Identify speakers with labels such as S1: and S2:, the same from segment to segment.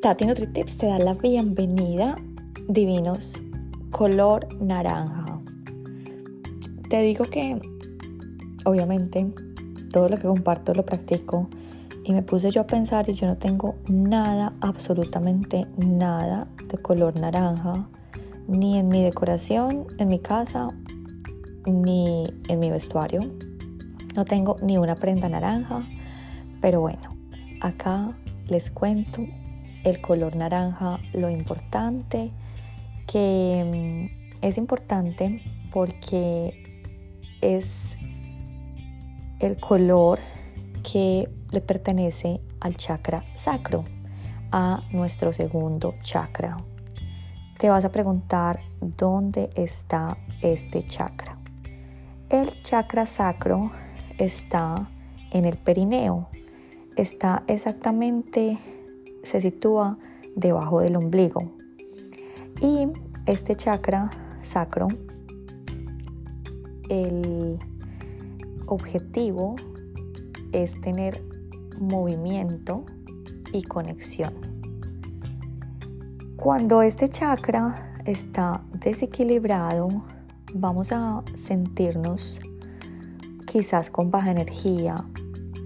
S1: Tati NutriTips te da la bienvenida, divinos, color naranja. Te digo que, obviamente, todo lo que comparto lo practico y me puse yo a pensar y yo no tengo nada, absolutamente nada de color naranja, ni en mi decoración, en mi casa, ni en mi vestuario. No tengo ni una prenda naranja, pero bueno, acá les cuento el color naranja, lo importante, que mm, es importante porque es el color que le pertenece al chakra sacro, a nuestro segundo chakra. Te vas a preguntar dónde está este chakra. El chakra sacro está en el perineo, está exactamente se sitúa debajo del ombligo. Y este chakra sacro, el objetivo es tener movimiento y conexión. Cuando este chakra está desequilibrado, vamos a sentirnos quizás con baja energía,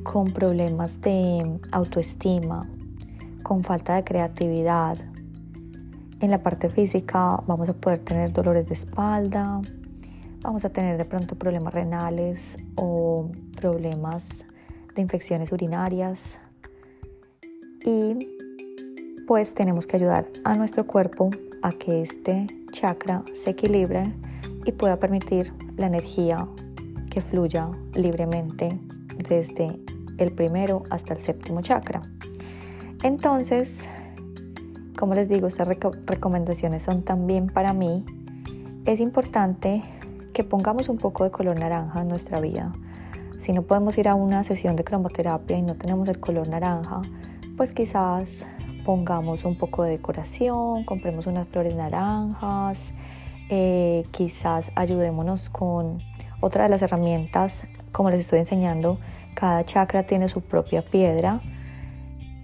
S1: con problemas de autoestima, con falta de creatividad. En la parte física vamos a poder tener dolores de espalda, vamos a tener de pronto problemas renales o problemas de infecciones urinarias y pues tenemos que ayudar a nuestro cuerpo a que este chakra se equilibre y pueda permitir la energía que fluya libremente desde el primero hasta el séptimo chakra. Entonces, como les digo, estas recomendaciones son también para mí. Es importante que pongamos un poco de color naranja en nuestra vida. Si no podemos ir a una sesión de cromoterapia y no tenemos el color naranja, pues quizás pongamos un poco de decoración, compremos unas flores naranjas, eh, quizás ayudémonos con otra de las herramientas, como les estoy enseñando, cada chakra tiene su propia piedra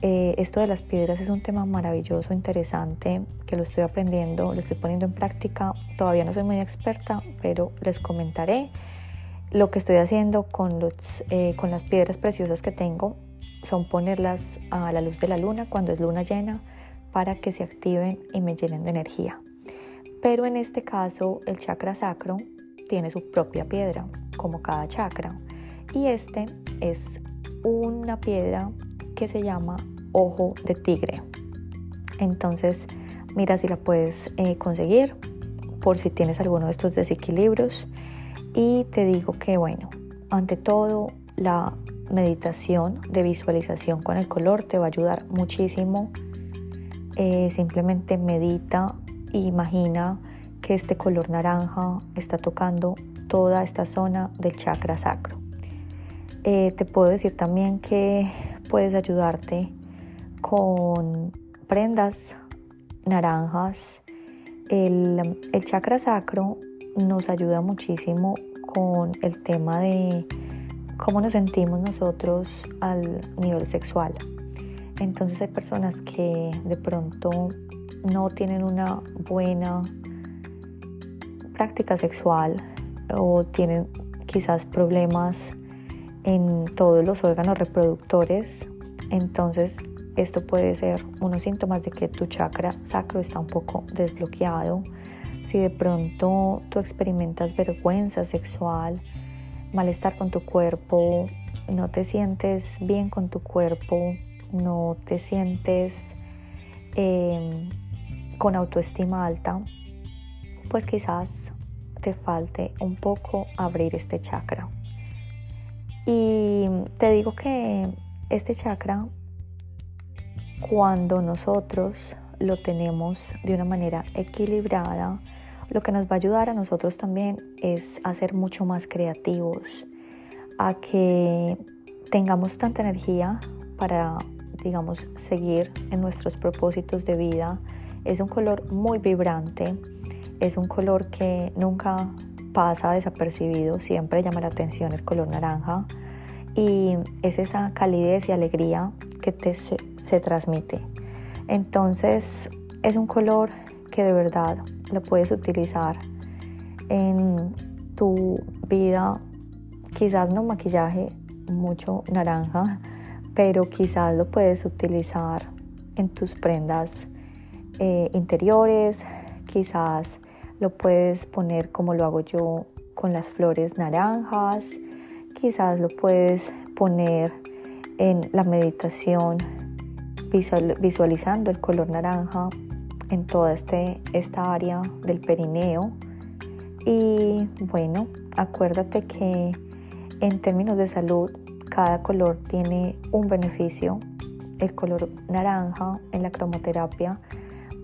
S1: eh, esto de las piedras es un tema maravilloso, interesante, que lo estoy aprendiendo, lo estoy poniendo en práctica. Todavía no soy muy experta, pero les comentaré lo que estoy haciendo con, eh, con las piedras preciosas que tengo. Son ponerlas a la luz de la luna cuando es luna llena para que se activen y me llenen de energía. Pero en este caso el chakra sacro tiene su propia piedra, como cada chakra. Y este es una piedra que se llama ojo de tigre. Entonces, mira si la puedes eh, conseguir por si tienes alguno de estos desequilibrios. Y te digo que, bueno, ante todo, la meditación de visualización con el color te va a ayudar muchísimo. Eh, simplemente medita e imagina que este color naranja está tocando toda esta zona del chakra sacro. Eh, te puedo decir también que puedes ayudarte con prendas naranjas. El, chakra sacro nos ayuda muchísimo con el tema de cómo nos sentimos nosotros al nivel sexual. Entonces hay personas que de pronto no tienen una buena práctica sexual o tienen quizás problemas en todos los órganos reproductores. Entonces esto puede ser unos síntomas de que tu chakra sacro está un poco desbloqueado. Si de pronto tú experimentas vergüenza sexual, malestar con tu cuerpo, no te sientes bien con tu cuerpo, no te sientes em, con autoestima alta, pues quizás te falte un poco abrir este chakra. Y te digo que este chakra, cuando nosotros lo tenemos de una manera equilibrada, lo que nos va a ayudar a nosotros también es a ser mucho más creativos, a que tengamos tanta energía para, digamos, seguir en nuestros propósitos de vida. Es un color muy vibrante, es un color que nunca pasa desapercibido, siempre llama la atención el color naranja y es esa calidez y alegría que te se, transmite. Entonces es un color que de verdad lo puedes utilizar en tu vida, quizás no maquillaje mucho naranja, pero quizás lo puedes utilizar en tus prendas eh, interiores, quizás lo puedes poner como lo hago yo con las flores naranjas, quizás lo puedes poner en la meditación visualizando el color naranja en toda este, esta área del perineo. Y bueno, acuérdate que en términos de salud, cada color tiene un beneficio. El color naranja en la cromoterapia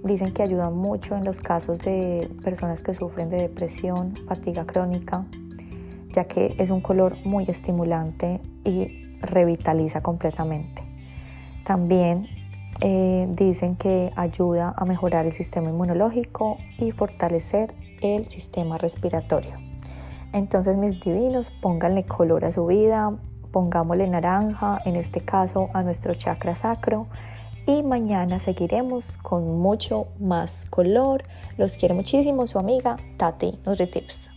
S1: dicen que ayuda mucho en los casos de personas que sufren de depresión, fatiga crónica, ya que es un color muy estimulante y revitaliza completamente. También eh, dicen que ayuda a mejorar el sistema inmunológico y fortalecer el sistema respiratorio. Entonces mis divinos, pónganle color a su vida, pongámosle naranja, en este caso a nuestro chakra sacro. Y mañana seguiremos con mucho más color. Los quiero muchísimo, su amiga Tati NutriTips.